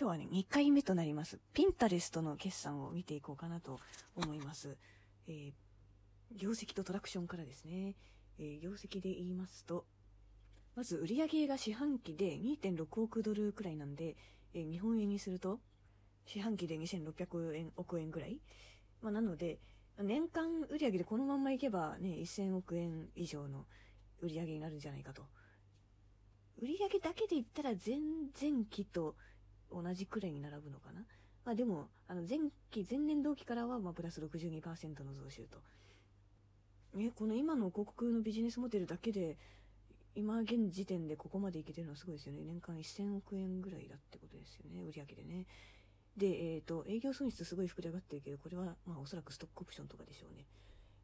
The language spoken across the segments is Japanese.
今日はね、2回目となります。ピンタレストの決算を見ていこうかなと思います。えー、業績とトラクションからですね。えー、業績で言いますと、まず売上が四半期で2.6億ドルくらいなんで、えー、日本円にすると、四半期で2600円億円ぐらいまあ、なので、年間売上でこのまんまいけばね、1000億円以上の売上になるんじゃないかと。売上だけで言ったら前々期と同じくらいに並ぶのかな？まあでも、あの前期、前年同期からはまあプラス62%の増収と。え、この今の広告のビジネスモデルだけで、今現時点でここまでいけてるのはすごいですよね。年間1000億円ぐらいだってことですよね。売上でね。で、えっ、ー、と、営業損失すごい膨れ上がってるけど、これは、まあおそらくストックオプションとかでしょうね。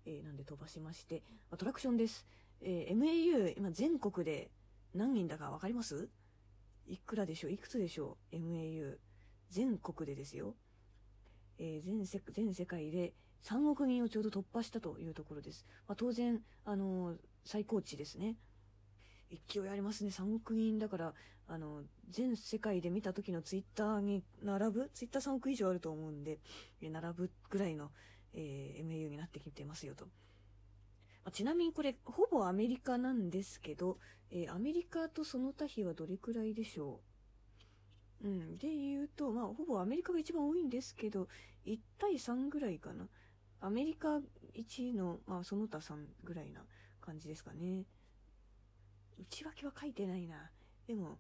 えー、なんで飛ばしまして、まあ、トラクションです。えー、MAU、今全国で何人だかわかります？いくらでしょう？いくつでしょう ?MAU。全国でですよ。えー、全世、全世界で3億人をちょうど突破したというところです。まあ、当然、あのー、最高値ですね。勢いありますね。3億人だから、あの、全世界で見た時のツイッターに並ぶツイッター3億以上あると思うんで、え並ぶぐらいの、えー、MAU になってきてますよと。ま、ちなみにこれ、ほぼアメリカなんですけど、えー、アメリカとその他比はどれくらいでしょう？うん。で言うと、まあ、ほぼアメリカが一番多いんですけど、1対3ぐらいかな。アメリカ1の、まあ、その他3ぐらいな感じですかね。内訳は書いてないな。でも、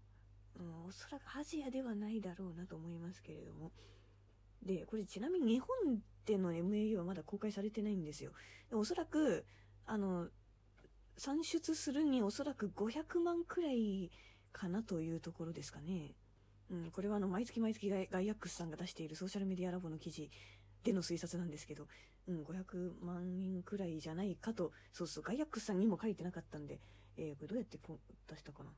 うん、おそらくアジアではないだろうなと思いますけれども。で、これちなみに日本での MAU はまだ公開されてないんですよ。おそらく、あの、算出するにおそらく500万くらいかなというところですかね。うん、これはあの、毎月毎月ガイアックスさんが出しているソーシャルメディアラボの記事での推察なんですけど、うん、500万円くらいじゃないかと、そうそう、ガイアックスさんにも書いてなかったんで、えー、これどうやってこ出したかな。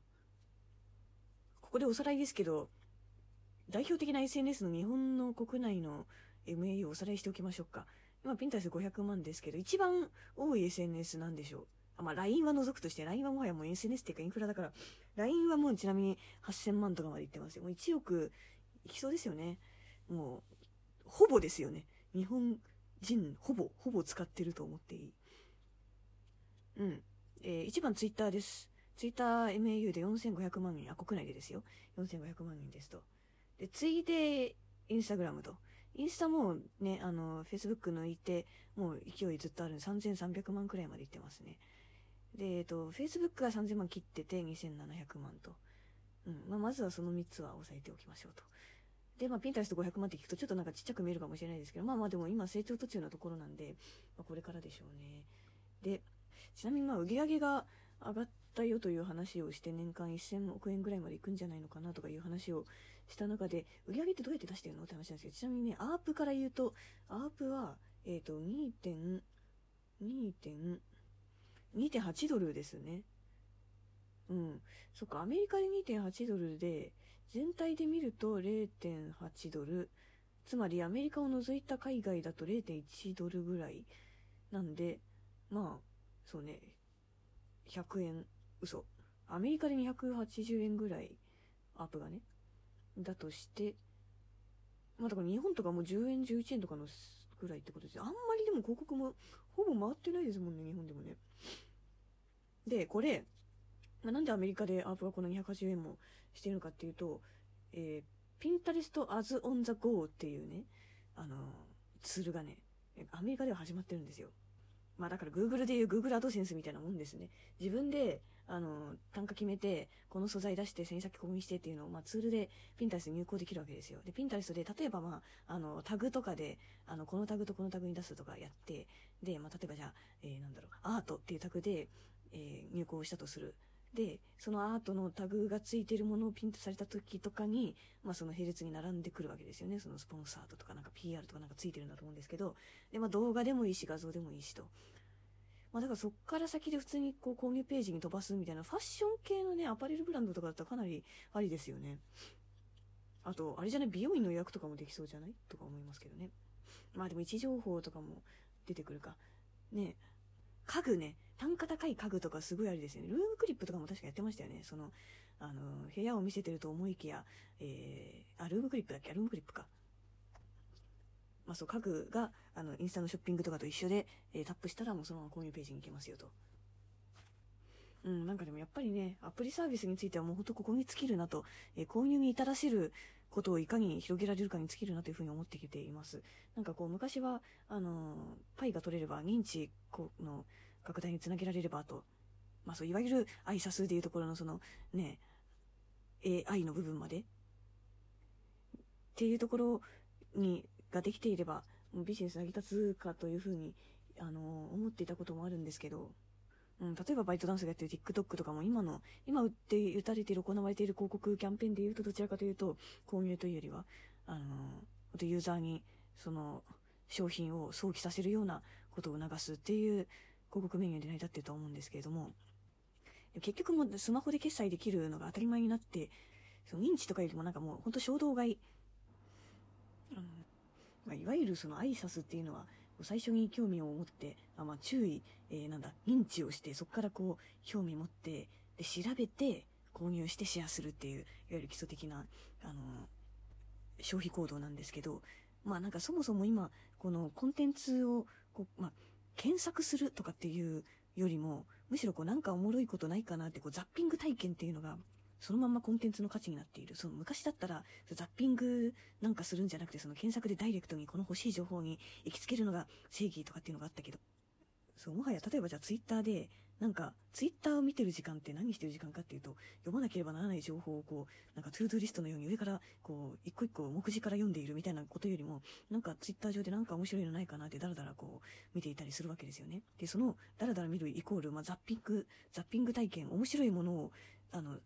ここでおさらいですけど、代表的な SNS の日本の国内の MAU をおさらいしておきましょうか。今、ピンタレス500万ですけど、一番多い SNS なんでしょう。あまあ、LINE は除くとして、LINE はもはやもう SNS っていうかインフラだから、LINE はもうちなみに8000万とかまでいってますよ。もう1億いきそうですよね。もう、ほぼですよね。日本人、ほぼ、ほぼ使ってると思っていい。うん。えー、1番ツイッターです。ツイッター MAU で4500万人、あ、国内でですよ。4500万人ですと。で、次いで、インスタグラムと。インスタもね、あの、Facebook 抜いて、もう勢いずっとあるんで、3300万くらいまでいってますね。で、えっと、Facebook が3000万切ってて2700万と。うん。まあ、まずはその3つは押さえておきましょうと。で、まあ、ピンタレスト500万って聞くとちょっとなんかちっちゃく見えるかもしれないですけど、まあまあでも今成長途中のところなんで、まあ、これからでしょうね。で、ちなみにまあ、売り上げが上がったよという話をして年間1000億円ぐらいまでいくんじゃないのかなとかいう話をした中で、売上ってどうやって出してるの？って話なんですけど、ちなみにね、アープから言うと、アープは、えっ、ー、と、2. 2. 2.8ドルですね。うん。そっか、アメリカで2.8ドルで、全体で見ると0.8ドル。つまりアメリカを除いた海外だと0.1ドルぐらい。なんで、まあ、そうね、100円、嘘。アメリカで280円ぐらい、アップがね。だとして、まあだから日本とかも10円、11円とかのぐらいってことです。あんまりでも広告もほぼ回ってないですもんね、日本でもね。で、これ、まあ、なんでアメリカでアープがこの280円もしてるのかっていうと、えー、Pinterest as on the go っていうね、あのー、ツールがね、アメリカでは始まってるんですよ。まあだから Google でいう Google AdSense みたいなもんですね。自分で、あの、単価決めて、この素材出して、先ここにしてっていうのを、まあツールで Pinterest 入稿できるわけですよ。で、Pinterest で、例えばまあ、あの、タグとかで、あの、このタグとこのタグに出すとかやって、で、まあ例えばじゃあ、えー、なんだろう、アートっていうタグで、えー、入稿したとする。で、そのアートのタグがついてるものをピンとされた時とかに、まあその並列に並んでくるわけですよね。そのスポンサーとかなんか PR とかなんかついてるんだと思うんですけど、で、まあ動画でもいいし画像でもいいしと。まあだからそっから先で普通にこう購入ページに飛ばすみたいなファッション系のね、アパレルブランドとかだったらかなりありですよね。あと、あれじゃない、美容院の予約とかもできそうじゃない？とか思いますけどね。まあでも位置情報とかも出てくるか。ね家具ね、単価高い家具とかすごいありですよね。ルームクリップとかも確かやってましたよね。その、あの、部屋を見せてると思いきや、えー、あ、ルームクリップだっけ？ルームクリップか。まあそう、家具が、あの、インスタのショッピングとかと一緒で、えー、タップしたらもうそのまま購入ページに行けますよと。うん、なんかでもやっぱりね、アプリサービスについてはもうほんとここに尽きるなと、えー、購入に至らせることをいかに広げられるかに尽きるなというふうに思ってきています。なんかこう、昔は、あのー、パイが取れれば認知の拡大につなげられればと、まあそう、いわゆる愛差数でいうところのその、ね、AI の部分まで、っていうところに、ができていれば、ビジネス成り立つかというふうに、あの、思っていたこともあるんですけど、うん、例えばバイトダンスがやってる TikTok とかも今の、今売って打たれている、行われている広告キャンペーンで言うとどちらかというと、購入というよりは、あのー、ユーザーに、その、商品を想起させるようなことを促すっていう広告メニューで成り立ってると思うんですけれども、結局もスマホで決済できるのが当たり前になって、その認知とかよりもなんかもうほんと衝動買い、まあ、いわゆるその挨拶っていうのは、最初に興味を持って、あまあ、注意、えー、なんだ、認知をして、そこからこう、興味持って、で、調べて、購入してシェアするっていう、いわゆる基礎的な、あの、消費行動なんですけど、まあなんかそもそも今、このコンテンツを、こう、まあ、検索するとかっていうよりも、むしろこうなんかおもろいことないかなって、こうザッピング体験っていうのが、そのままコンテンツの価値になっている。その昔だったら、ザッピングなんかするんじゃなくて、その検索でダイレクトにこの欲しい情報に行きつけるのが正義とかっていうのがあったけど、そう、もはや例えばじゃあツイッターで、なんか、ツイッターを見てる時間って何してる時間かっていうと、読まなければならない情報をこう、なんか to do リストのように上から、こう、一個一個目次から読んでいるみたいなことよりも、なんかツイッター上でなんか面白いのないかなってダラダラこう、見ていたりするわけですよね。で、その、ダラダラ見るイコール、まあ、ザッピング、ザッピング体験、面白いものを、あの、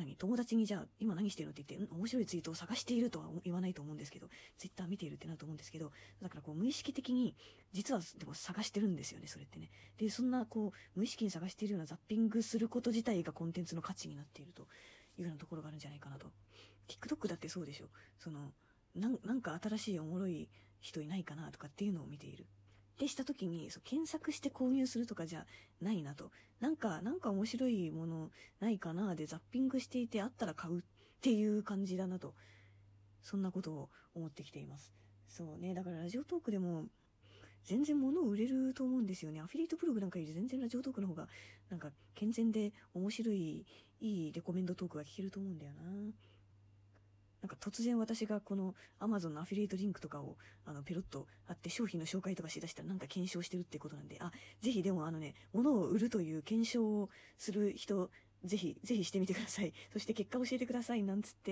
何友達にじゃあ、今何してるのって言って、面白いツイートを探しているとは言わないと思うんですけど、ツイッター見ているってなると思うんですけど、だからこう無意識的に、実はでも探してるんですよね、それってね。で、そんなこう、無意識に探しているようなザッピングすること自体がコンテンツの価値になっているというようなところがあるんじゃないかなと。TikTok だってそうでしょ。その、なん、なんか新しいおもろい人いないかなとかっていうのを見ている。でした時に、そう、検索して購入するとかじゃないなと。なんか、なんか面白いものないかなでザッピングしていてあったら買うっていう感じだなと。そんなことを思ってきています。そうね。だからラジオトークでも、全然物を売れると思うんですよね。アフィリエイトブログなんかより全然ラジオトークの方が、なんか健全で面白い、いいレコメンドトークが聞けると思うんだよな。なんか突然私がこの Amazon のアフィリエイトリンクとかをあのペロッと貼って商品の紹介とかしだしたらなんか検証してるってことなんで、あ、ぜひでもあのね、物を売るという検証をする人、ぜひ、ぜひしてみてください。そして結果教えてくださいなんつって